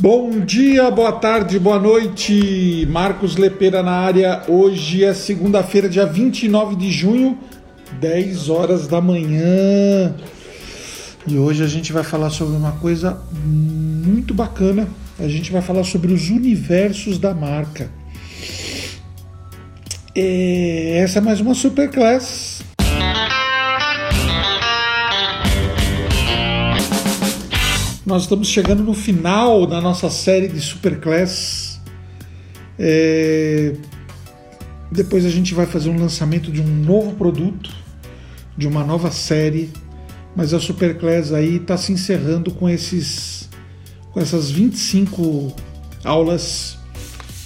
Bom dia, boa tarde, boa noite. Marcos Lepeira na área. Hoje é segunda-feira, dia 29 de junho, 10 horas da manhã. E hoje a gente vai falar sobre uma coisa muito bacana. A gente vai falar sobre os universos da marca. É, essa é mais uma Superclass. Nós estamos chegando no final da nossa série de Superclass. É... Depois a gente vai fazer um lançamento de um novo produto, de uma nova série. Mas a Superclass aí está se encerrando com esses, com essas 25 aulas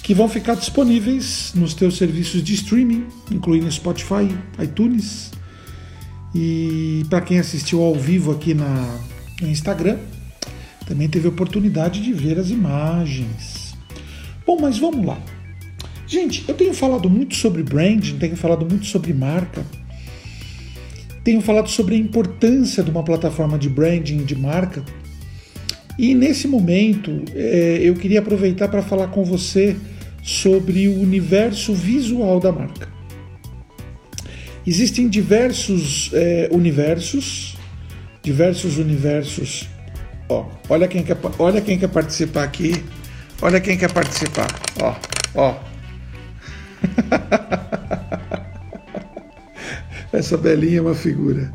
que vão ficar disponíveis nos teus serviços de streaming, incluindo Spotify, iTunes. E para quem assistiu ao vivo aqui na, no Instagram, também teve oportunidade de ver as imagens. Bom, mas vamos lá. Gente, eu tenho falado muito sobre branding, tenho falado muito sobre marca, tenho falado sobre a importância de uma plataforma de branding de marca. E nesse momento é, eu queria aproveitar para falar com você sobre o universo visual da marca. Existem diversos é, universos, diversos universos Ó, olha quem quer, olha quem quer participar aqui. Olha quem quer participar. Ó, ó. Essa belinha é uma figura.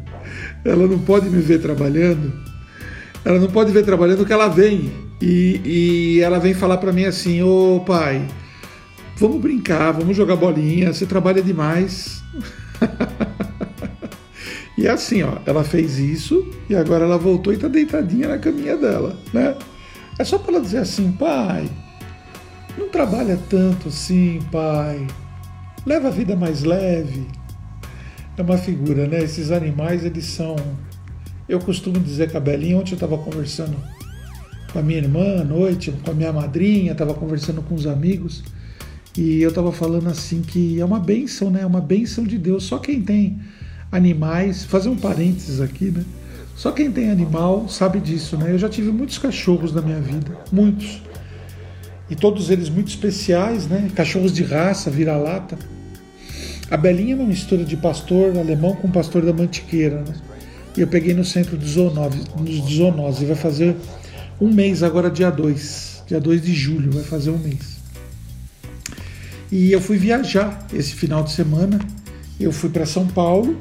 Ela não pode me ver trabalhando. Ela não pode ver trabalhando que ela vem e, e ela vem falar para mim assim: "Ô pai, vamos brincar, vamos jogar bolinha. Você trabalha demais." E é assim, ó, ela fez isso e agora ela voltou e tá deitadinha na caminha dela, né? É só para ela dizer assim, pai, não trabalha tanto assim, pai. Leva a vida mais leve. É uma figura, né? Esses animais, eles são. Eu costumo dizer, Cabelinha, ontem eu estava conversando com a minha irmã à noite, com a minha madrinha, estava conversando com os amigos e eu estava falando assim que é uma benção, né? É uma benção de Deus. Só quem tem animais, fazer um parênteses aqui, né? Só quem tem animal sabe disso, né? Eu já tive muitos cachorros na minha vida, muitos. E todos eles muito especiais, né? Cachorros de raça, vira-lata. A Belinha é uma mistura de pastor alemão com pastor da Mantiqueira, né? E eu peguei no centro de zoonose, zoonose. Vai fazer um mês agora, dia 2. Dia 2 de julho, vai fazer um mês. E eu fui viajar esse final de semana. Eu fui para São Paulo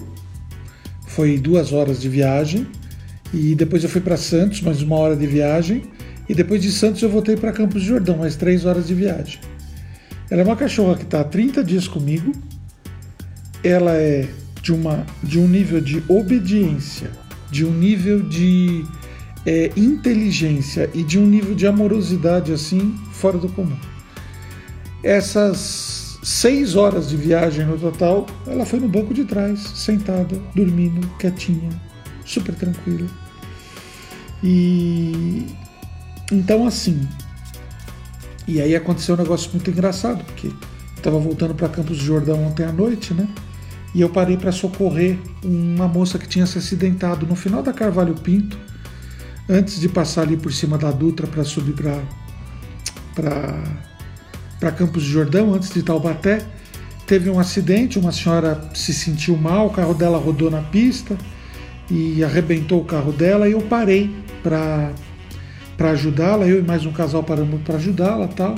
foi duas horas de viagem. E depois eu fui para Santos, mais uma hora de viagem. E depois de Santos eu voltei para Campos de Jordão, mais três horas de viagem. Ela é uma cachorra que está há 30 dias comigo. Ela é de, uma, de um nível de obediência, de um nível de é, inteligência e de um nível de amorosidade assim fora do comum. Essas seis horas de viagem no total, ela foi no banco de trás, sentada, dormindo, quietinha, super tranquila. E então assim. E aí aconteceu um negócio muito engraçado, porque estava voltando para Campos do Jordão ontem à noite, né? E eu parei para socorrer uma moça que tinha se acidentado no final da Carvalho Pinto, antes de passar ali por cima da Dutra para subir para para para Campos de Jordão, antes de Taubaté. Teve um acidente, uma senhora se sentiu mal, o carro dela rodou na pista e arrebentou o carro dela e eu parei para para ajudá-la, eu e mais um casal paramos para ajudá-la, tal.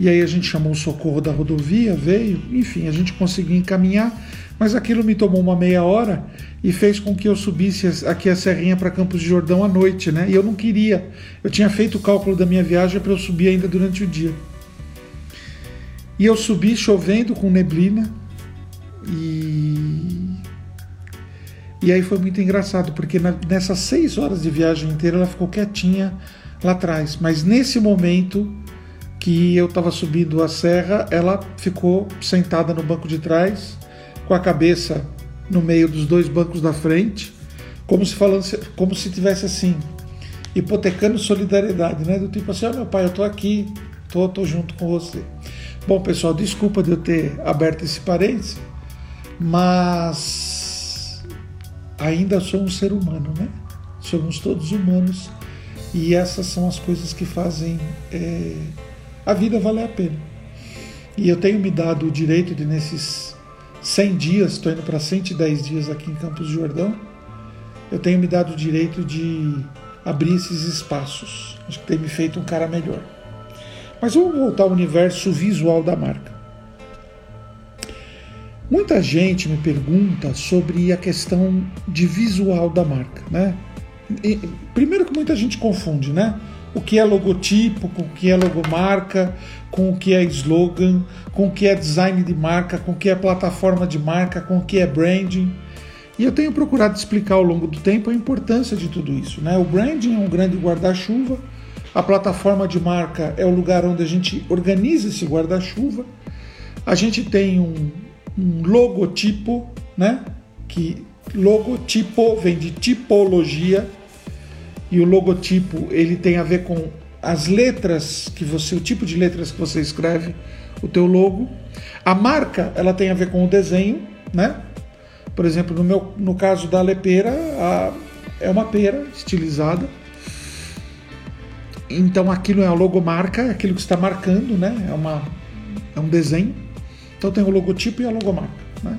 E aí a gente chamou o socorro da rodovia, veio, enfim, a gente conseguiu encaminhar, mas aquilo me tomou uma meia hora e fez com que eu subisse aqui a serrinha para Campos de Jordão à noite, né? E eu não queria. Eu tinha feito o cálculo da minha viagem para eu subir ainda durante o dia. E eu subi chovendo com neblina e e aí foi muito engraçado porque na, nessas seis horas de viagem inteira ela ficou quietinha lá atrás, mas nesse momento que eu estava subindo a serra, ela ficou sentada no banco de trás, com a cabeça no meio dos dois bancos da frente, como se falando, como se tivesse assim hipotecando solidariedade, né? Do tipo assim, oh, meu pai, eu tô aqui, tô, tô junto com você. Bom, pessoal, desculpa de eu ter aberto esse parênteses, mas ainda sou um ser humano, né? Somos todos humanos E essas são as coisas que fazem é, a vida valer a pena. E eu tenho me dado o direito de, nesses 100 dias, estou indo para 110 dias aqui em Campos do Jordão, eu tenho me dado o direito de abrir esses espaços. Acho que tem me feito um cara melhor. Mas vamos voltar ao universo visual da marca. Muita gente me pergunta sobre a questão de visual da marca, né? E, primeiro que muita gente confunde, né? O que é logotipo, com o que é logomarca, com o que é slogan, com o que é design de marca, com o que é plataforma de marca, com o que é branding. E eu tenho procurado explicar ao longo do tempo a importância de tudo isso. Né? O branding é um grande guarda-chuva, a plataforma de marca é o lugar onde a gente organiza esse guarda-chuva. A gente tem um, um logotipo, né? Que logotipo vem de tipologia e o logotipo ele tem a ver com as letras que você, o tipo de letras que você escreve, o teu logo. A marca ela tem a ver com o desenho, né? Por exemplo, no, meu, no caso da lepeira, a, é uma pera estilizada. Então aquilo é a logomarca, é aquilo que está marcando, né? É, uma, é um desenho. Então tem o logotipo e a logomarca. Né?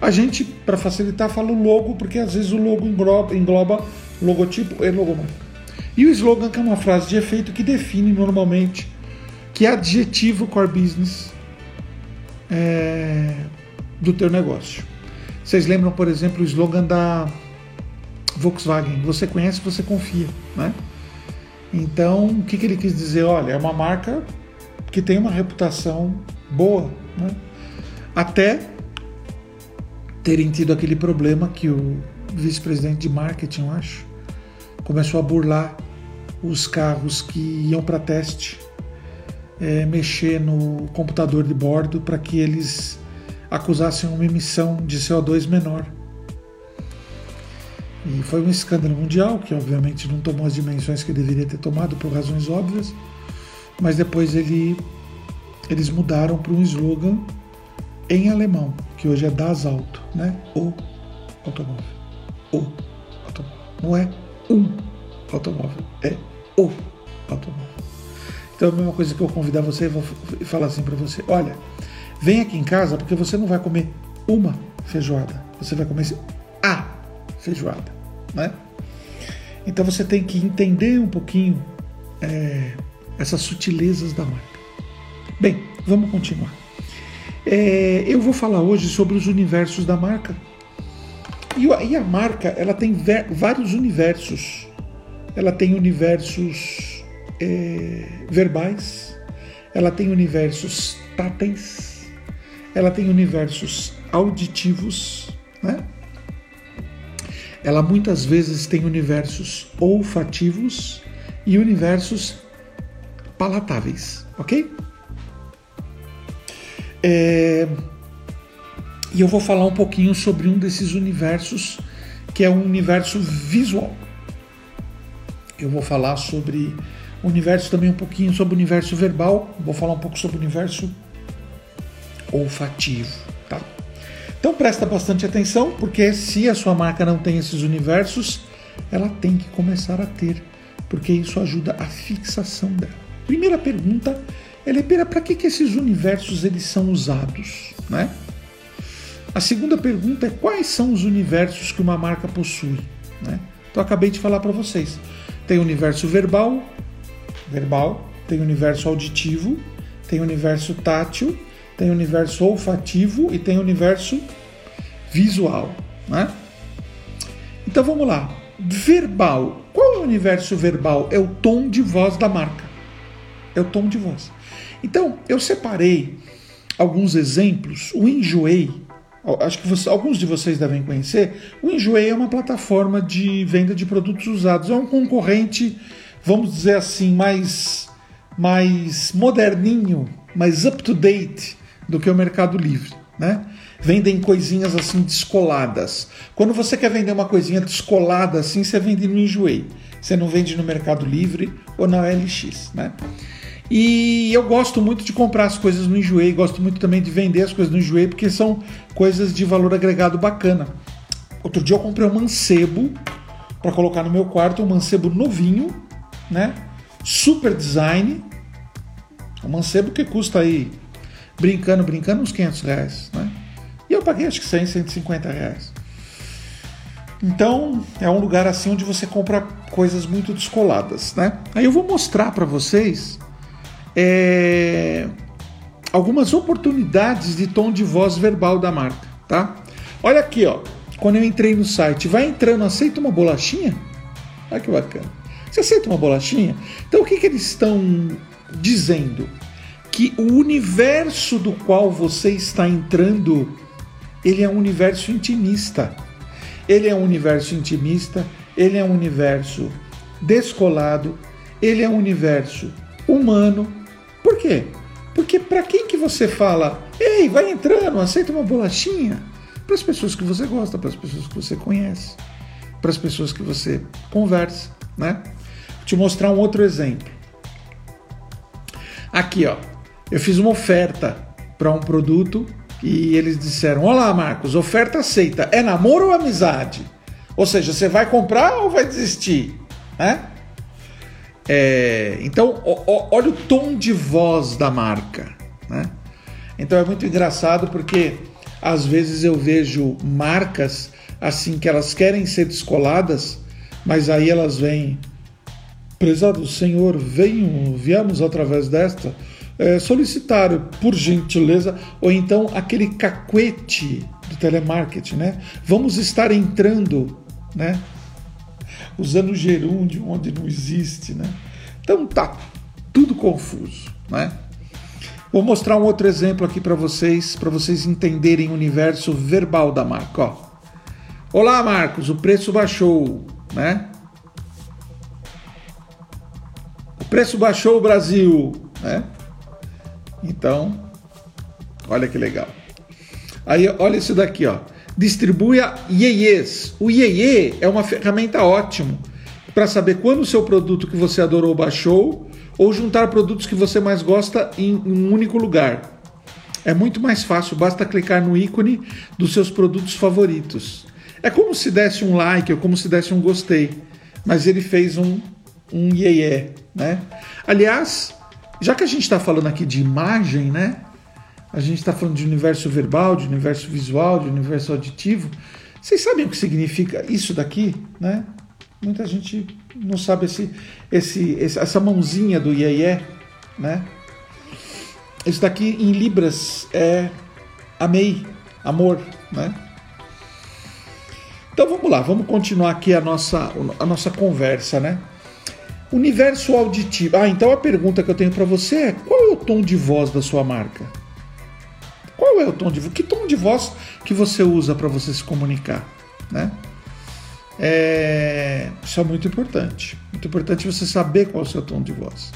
A gente, para facilitar, fala o logo, porque às vezes o logo engloba, engloba logotipo e logomarca. E o slogan, que é uma frase de efeito que define normalmente que adjetivo core business é, do teu negócio. Vocês lembram, por exemplo, o slogan da Volkswagen? Você conhece, você confia, né? Então, o que, que ele quis dizer? Olha, é uma marca que tem uma reputação boa, né? Até terem tido aquele problema que o vice-presidente de marketing, eu acho, começou a burlar os carros que iam para teste, é, mexer no computador de bordo para que eles acusassem uma emissão de CO2 menor. E foi um escândalo mundial, que obviamente não tomou as dimensões que deveria ter tomado por razões óbvias, mas depois ele, eles mudaram para um slogan em alemão, que hoje é das alto, né? O automóvel. O automóvel. Não é um automóvel, é o automóvel. Então a mesma coisa que eu convidar você e vou falar assim para você, olha, Vem aqui em casa porque você não vai comer uma feijoada, você vai comer feijoada, né? Então você tem que entender um pouquinho é, essas sutilezas da marca. Bem, vamos continuar. É, eu vou falar hoje sobre os universos da marca. E, a marca ela tem vários universos. Ela tem universos é, verbais, ela tem universos táteis, ela tem universos auditivos, né? Ela muitas vezes tem universos olfativos e universos palatáveis, ok? É... E eu vou falar um pouquinho sobre um desses universos, que é um universo visual. Eu vou falar sobre o universo também um pouquinho sobre o universo verbal, vou falar um pouco sobre o universo olfativo. Então presta bastante atenção, porque se a sua marca não tem esses universos, ela tem que começar a ter, porque isso ajuda a fixação dela. Primeira pergunta, Elepera, para que, que esses universos eles são usados? Né? A segunda pergunta é quais são os universos que uma marca possui? Né? Então acabei de falar para vocês. Tem universo verbal, verbal, tem universo auditivo, tem universo tátil tem o universo olfativo e tem o universo visual. Né? Então vamos lá. Verbal. Qual é o universo verbal? É o tom de voz da marca. É o tom de voz. Então eu separei alguns exemplos. O Enjoei, acho que você, alguns de vocês devem conhecer. O Enjoei é uma plataforma de venda de produtos usados. É um concorrente, vamos dizer assim, mais, mais moderninho, mais up to date do que o Mercado Livre, né? Vendem coisinhas assim descoladas. Quando você quer vender uma coisinha descolada assim, você vende no Enjoei. Você não vende no Mercado Livre ou na LX, né? E eu gosto muito de comprar as coisas no Enjoei, gosto muito também de vender as coisas no Enjoei, porque são coisas de valor agregado bacana. Outro dia eu comprei um mancebo para colocar no meu quarto, um mancebo novinho, né? Super design. Um mancebo que custa aí, brincando, brincando, uns 500 reais, né? E eu paguei acho que 100, 150 reais. Então, é um lugar assim onde você compra coisas muito descoladas, né? Aí eu vou mostrar para vocês é, algumas oportunidades de tom de voz verbal da marca, tá? Olha aqui, ó. Quando eu entrei no site, vai entrando, aceita uma bolachinha? Olha que bacana. Você aceita uma bolachinha? Então o que, que eles estão dizendo? Que o universo do qual você está entrando, ele é um universo intimista. Ele é um universo intimista, ele é um universo descolado, ele é um universo humano. Por quê? Porque para quem que você fala, ei, vai entrando, aceita uma bolachinha? Para as pessoas que você gosta, para as pessoas que você conhece, para as pessoas que você conversa, né? Vou te mostrar um outro exemplo. Aqui, ó, eu fiz uma oferta para um produto e eles disseram: Olá, Marcos, oferta aceita. É namoro ou amizade? Ou seja, você vai comprar ou vai desistir? Né? É, então, ó, olha o tom de voz da marca. Né? Então é muito engraçado porque às vezes eu vejo marcas assim que elas querem ser descoladas, mas aí elas vêm. Prezado Senhor, venham, viemos através desta é, solicitar, por gentileza, ou então aquele cacuete do telemarketing, né? Vamos estar entrando, né? Usando gerúndio onde não existe, né? Então tá tudo confuso, né? Vou mostrar um outro exemplo aqui para vocês, para vocês entenderem o universo verbal da marca. Ó. Olá, Marcos, o preço baixou, né? O preço baixou, Brasil, né? Então, olha que legal. Aí, olha isso daqui, ó. Distribua ieies. O iê é uma ferramenta ótima para saber quando o seu produto que você adorou baixou ou juntar produtos que você mais gosta em um único lugar. É muito mais fácil, basta clicar no ícone dos seus produtos favoritos. É como se desse um like ou como se desse um gostei, mas ele fez um, um iê, né? Aliás, já que a gente está falando aqui de imagem, né? A gente está falando de universo verbal, de universo visual, de universo auditivo. Vocês sabem o que significa isso daqui, né? Muita gente não sabe esse, esse, essa mãozinha do iê, né? Isso daqui em libras é amei, amor, né? Então vamos lá, vamos continuar aqui a nossa, a nossa conversa, né? Universo auditivo. Ah, então a pergunta que eu tenho para você é: qual é o tom de voz da sua marca? Qual é o tom de voz? Que tom de voz que você usa para você se comunicar, né? É, isso é muito importante. Muito importante você saber qual é o seu tom de voz.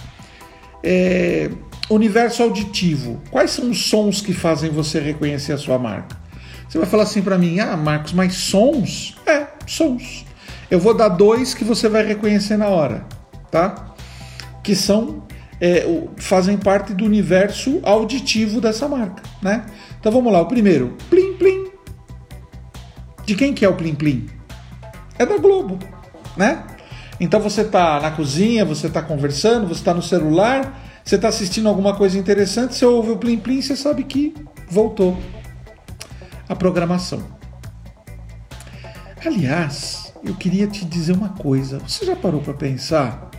É, universo auditivo. Quais são os sons que fazem você reconhecer a sua marca? Você vai falar assim para mim, ah, Marcos, mas sons? É, sons. Eu vou dar dois que você vai reconhecer na hora tá? Que são é, fazem parte do universo auditivo dessa marca, né? Então vamos lá, o primeiro, plim plim. De quem que é o plim plim? É da Globo, né? Então você está na cozinha, você está conversando, você está no celular, você está assistindo alguma coisa interessante, você ouve o plim plim, você sabe que voltou a programação. Aliás, eu queria te dizer uma coisa. Você já parou para pensar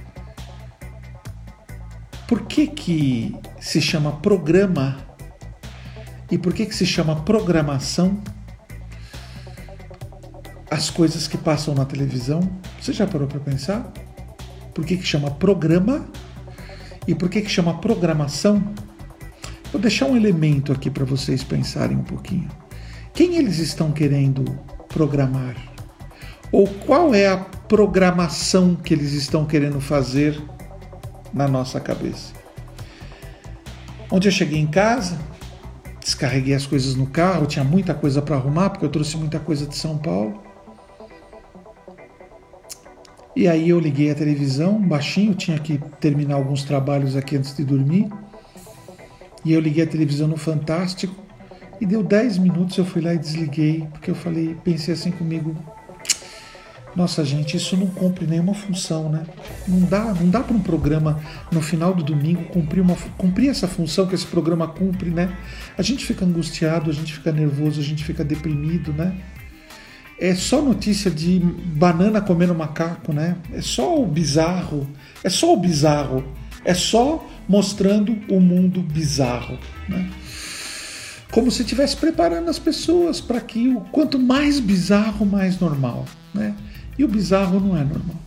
que, que se chama programa e por que, que se chama programação as coisas que passam na televisão? Você já parou para pensar? Por que, que chama programa e por que, que chama programação? Vou deixar um elemento aqui para vocês pensarem um pouquinho. Quem eles estão querendo programar? Ou qual é a programação que eles estão querendo fazer na nossa cabeça. Onde eu cheguei em casa, descarreguei as coisas no carro, tinha muita coisa para arrumar, porque eu trouxe muita coisa de São Paulo. E aí eu liguei a televisão, baixinho, tinha que terminar alguns trabalhos aqui antes de dormir. E eu liguei a televisão no Fantástico e deu 10 minutos eu fui lá e desliguei, porque eu falei, pensei assim comigo, Nossa, gente, isso não cumpre nenhuma função, né? Não dá, não dá para um programa no final do domingo cumprir, uma, cumprir essa função que esse programa cumpre, né? A gente fica angustiado, a gente fica nervoso, a gente fica deprimido, né? É só notícia de banana comendo macaco, né? É só o bizarro, é só o bizarro, é só mostrando o mundo bizarro, né? Como se estivesse preparando as pessoas para que o quanto mais bizarro, mais normal, né? E o bizarro não é normal.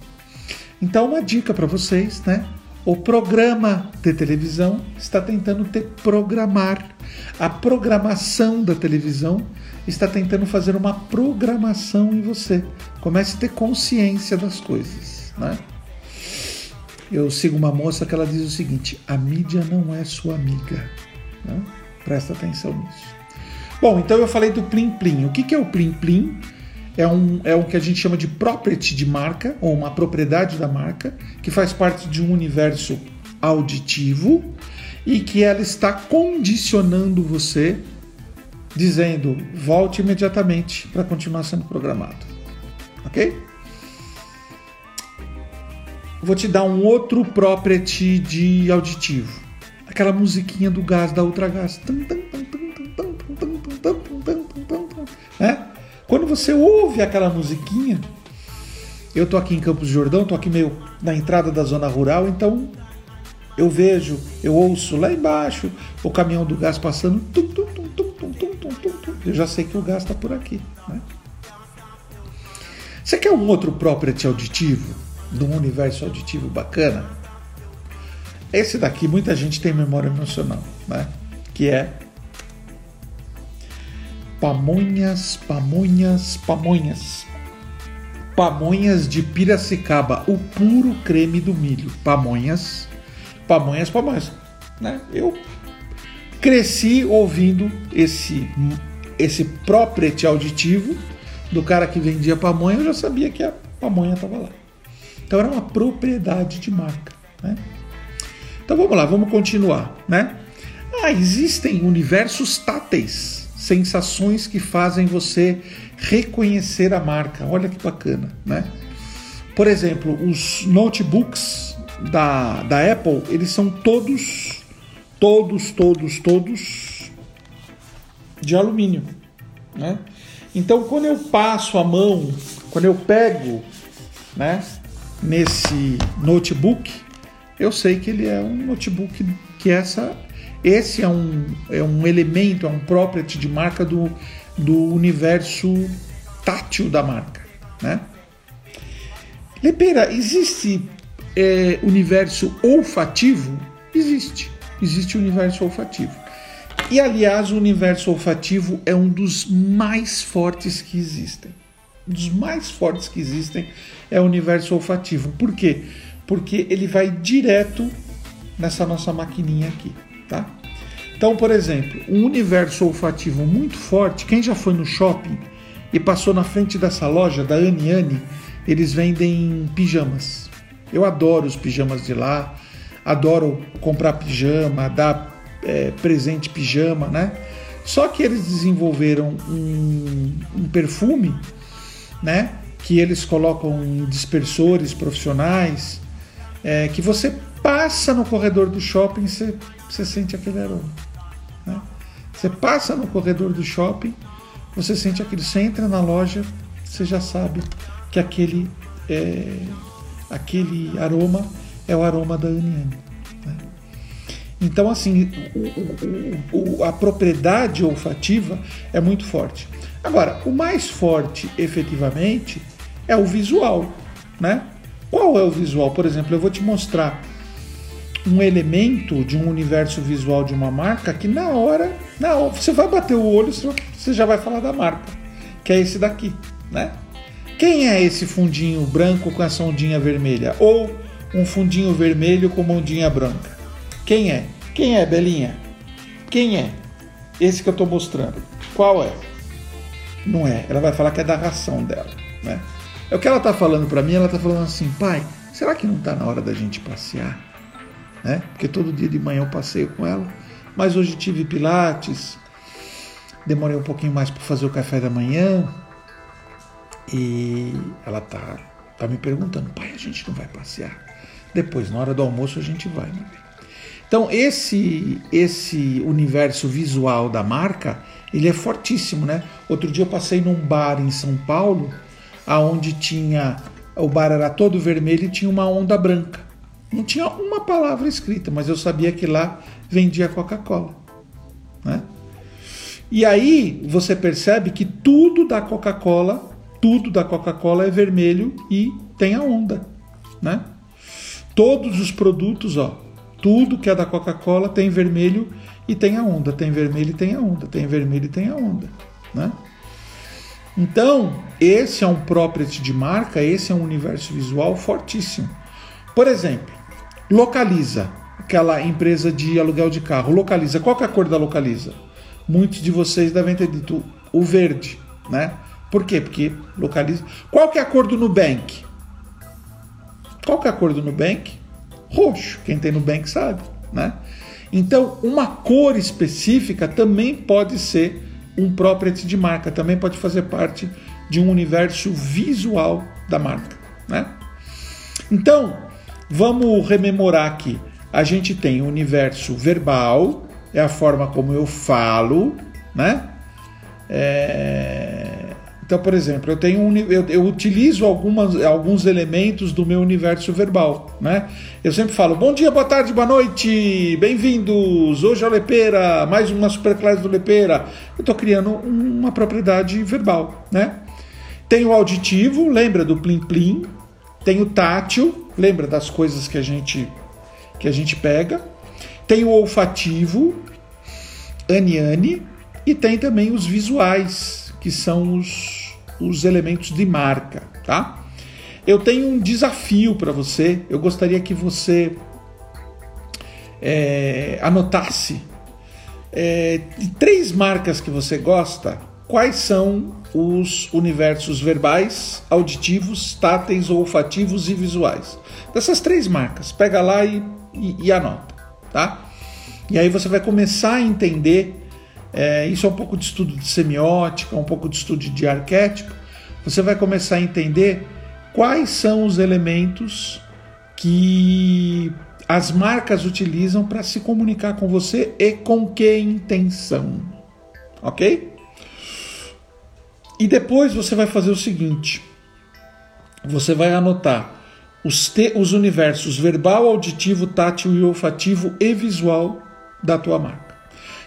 Então, uma dica para vocês, né? O programa de televisão está tentando te programar. A programação da televisão está tentando fazer uma programação em você. Comece a ter consciência das coisas, né? Eu sigo uma moça que ela diz o seguinte: a mídia não é sua amiga. Né? Presta atenção nisso. Bom, então eu falei do Plim Plim. O que, que é o Plim Plim? É um, é o que a gente chama de property de marca, ou uma propriedade da marca, que faz parte de um universo auditivo e que ela está condicionando você, dizendo volte imediatamente para continuar sendo programado. Ok? Vou te dar um outro property de auditivo. Aquela musiquinha do gás da Ultragás. Né? Você ouve aquela musiquinha, eu tô aqui em Campos do Jordão, tô aqui meio na entrada da zona rural, então eu vejo, eu ouço lá embaixo o caminhão do gás passando, tum, tum, tum, eu já sei que o gás está por aqui. Né? Você quer um outro property auditivo, de um universo auditivo bacana? Esse daqui muita gente tem memória emocional, né? que é Pamonhas, pamonhas, pamonhas. Pamonhas de Piracicaba, o puro creme do milho. Pamonhas, pamonhas, pamonhas. Né? Eu cresci ouvindo esse, esse propriety auditivo do cara que vendia pamonha, eu já sabia que a pamonha estava lá. Então era uma propriedade de marca. Né? Então vamos lá, vamos continuar. Né? Ah, existem universos táteis sensações que fazem você reconhecer a marca. Olha que bacana, né? Por exemplo, os notebooks da, da Apple, eles são todos, todos, todos, todos de alumínio, né? Então, quando eu passo a mão, quando eu pego, né, nesse notebook, eu sei que ele é um notebook que essa esse é um, é um elemento, é um property de marca do, do universo tátil da marca. Né? Lepeira, existe é, universo olfativo? Existe. Existe universo olfativo. E aliás, o universo olfativo é um dos mais fortes que existem. Um dos mais fortes que existem é o universo olfativo. Por quê? Porque ele vai direto nessa nossa maquininha aqui. Tá? Então, por exemplo, um universo olfativo muito forte, quem já foi no shopping e passou na frente dessa loja da Anne, eles vendem pijamas. Eu adoro os pijamas de lá, adoro comprar pijama, dar é, presente pijama, né? Só que eles desenvolveram um, um perfume, né? Que eles colocam em dispersores profissionais, é, que você passa no corredor do shopping, você você sente aquele aroma. Né? Você passa no corredor do shopping, você sente aquilo. Você entra na loja, você já sabe que aquele, é, aquele aroma é o aroma da Aniane. Né? Então, assim, o, o, a propriedade olfativa é muito forte. Agora, o mais forte, efetivamente, é o visual, né? Qual é o visual? Por exemplo, eu vou te mostrar um elemento de um universo visual de uma marca que na hora, na hora você vai bater o olho, você já vai falar da marca, que é esse daqui, né? Quem é esse fundinho branco com essa ondinha vermelha? Ou um fundinho vermelho com uma ondinha branca? Quem é? Quem é, Belinha? Quem é? Esse que eu estou mostrando. Qual é? Não é. Ela vai falar que é da ração dela, né? É o que ela está falando para mim. Ela está falando assim, pai, será que não está na hora da gente passear? Né? Porque todo dia de manhã eu passeio com ela. Mas hoje tive pilates, demorei um pouquinho mais para fazer o café da manhã. E ela tá, tá me perguntando, pai, a gente não vai passear? Depois, na hora do almoço, a gente vai, bem. Então, esse, esse universo visual da marca, ele é fortíssimo, né? Outro dia eu passei num bar em São Paulo, aonde tinha o bar era todo vermelho e tinha uma onda branca. Não tinha uma palavra escrita, mas eu sabia que lá vendia Coca-Cola, né? E aí você percebe que tudo da Coca-Cola, tudo da Coca-Cola é vermelho e tem a onda, né? Todos os produtos, ó, tudo que é da Coca-Cola tem vermelho e tem a onda, tem vermelho e tem a onda, tem vermelho e tem a onda, né? Então, esse é um property de marca, esse é um universo visual fortíssimo. Por exemplo, localiza, aquela empresa de aluguel de carro, localiza. Qual é a cor da localiza? Muitos de vocês devem ter dito o verde, né? Por quê? Porque localiza. Qual que é a cor do Nubank? Qual que é a cor do Nubank? Roxo. Quem tem Nubank sabe, né? Então, uma cor específica também pode ser um property de marca, também pode fazer parte de um universo visual da marca, né? Então, vamos rememorar aqui. A gente tem o universo verbal, é a forma como eu falo, né? É... Então, por exemplo, eu tenho um, eu, eu, utilizo algumas, alguns elementos do meu universo verbal, né? Eu sempre falo bom dia, boa tarde, boa noite, bem-vindos. Hoje é o Lepeira, mais uma superclasse do Lepeira. Eu estou criando uma propriedade verbal, né? Tem o auditivo, lembra do plim plim? Tem o tátil, lembra das coisas que a gente que a gente pega? Tem o olfativo, aniane, e tem também os visuais, que são os os elementos de marca, tá? Eu tenho um desafio para você. Eu gostaria que você é, anotasse é, de três marcas que você gosta. Quais são os universos verbais, auditivos, táteis, olfativos e visuais? Dessas três marcas, pega lá e, e, e anota, tá? E aí você vai começar a entender é, isso é um pouco de estudo de semiótica, um pouco de estudo de arquétipo. Você vai começar a entender quais são os elementos que as marcas utilizam para se comunicar com você e com que intenção. Ok? E depois você vai fazer o seguinte: você vai anotar os, te, os universos verbal, auditivo, tátil e olfativo e visual da tua marca.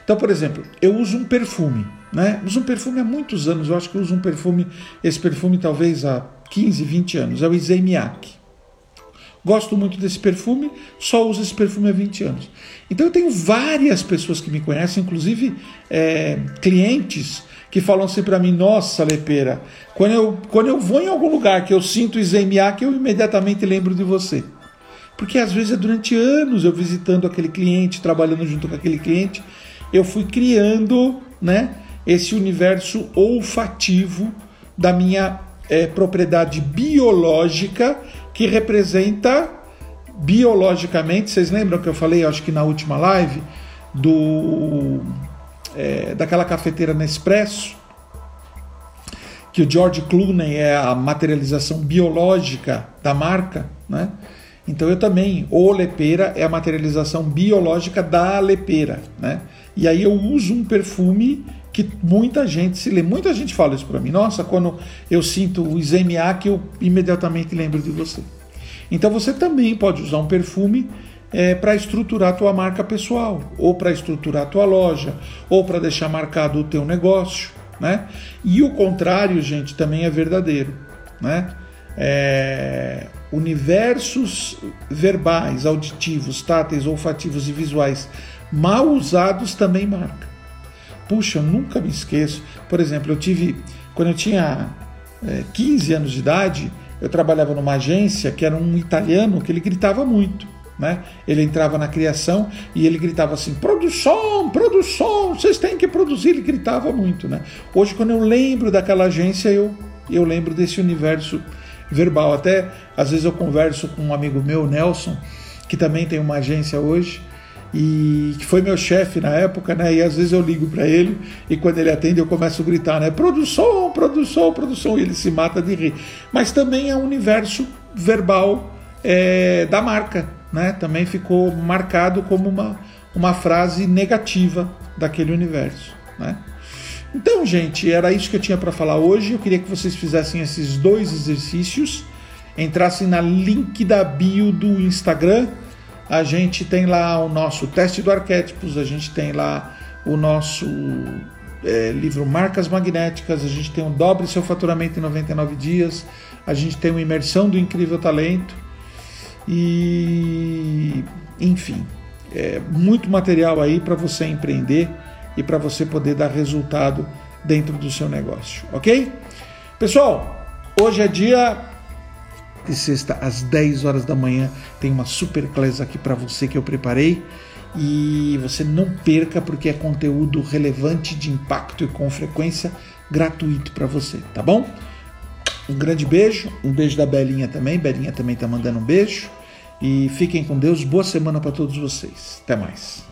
Então, por exemplo, eu uso um perfume, né? Uso um perfume há muitos anos, eu acho que eu uso um perfume, esse perfume talvez há 15, 20 anos, é o Izemiak. Gosto muito desse perfume, só uso esse perfume há 20 anos. Então eu tenho várias pessoas que me conhecem, inclusive é, clientes que falam assim para mim: Nossa, Lepeira, quando eu, quando eu vou em algum lugar que eu sinto Izemiak, eu imediatamente lembro de você. Porque às vezes é durante anos eu visitando aquele cliente, trabalhando junto com aquele cliente, eu fui criando né, esse universo olfativo da minha é, propriedade biológica que representa biologicamente. Vocês lembram que eu falei, acho que na última live, do é, daquela cafeteira Nespresso, que o George Clooney é a materialização biológica da marca, né? Então eu também, o lepeira é a materialização biológica da lepeira, né? E aí eu uso um perfume que muita gente se lembra. Muita gente fala isso para mim. Nossa, quando eu sinto o que eu imediatamente lembro de você. Então você também pode usar um perfume é, para estruturar a tua marca pessoal, ou para estruturar a tua loja, ou para deixar marcado o teu negócio, né? E o contrário, gente, também é verdadeiro, né? É, universos verbais, auditivos, táteis, olfativos e visuais mal usados também marca. Puxa, eu nunca me esqueço. Por exemplo, eu tive, quando eu tinha é, 15 anos de idade, eu trabalhava numa agência que era um italiano que ele gritava muito. Né? Ele entrava na criação e ele gritava assim: produção, produção, vocês têm que produzir. Ele gritava muito. Né? Hoje, quando eu lembro daquela agência, eu, eu lembro desse universo verbal. Até às vezes eu converso com um amigo meu, Nelson, que também tem uma agência hoje, e que foi meu chefe na época, né? E às vezes eu ligo para ele e quando ele atende eu começo a gritar, né? Produção, produção, produção, e ele se mata de rir. Mas também é um universo verbal é, da marca, né? Também ficou marcado como uma, uma frase negativa daquele universo, né? Então, gente, era isso que eu tinha para falar hoje. Eu queria que vocês fizessem esses dois exercícios, entrassem na link da bio do Instagram a gente tem lá o nosso teste do arquétipos, a gente tem lá o nosso é, livro Marcas Magnéticas, a gente tem o Dobre Seu Faturamento em 99 Dias, a gente tem o Imersão do Incrível Talento e, enfim, é, muito material aí para você empreender e para você poder dar resultado dentro do seu negócio, ok? Pessoal, hoje é dia de sexta às 10 horas da manhã. Tem uma super classe aqui para você que eu preparei e você não perca porque é conteúdo relevante, de impacto e com frequência gratuito para você, tá bom? Um grande beijo, um beijo da Belinha também. Belinha também tá mandando um beijo. E fiquem com Deus. Boa semana para todos vocês. Até mais.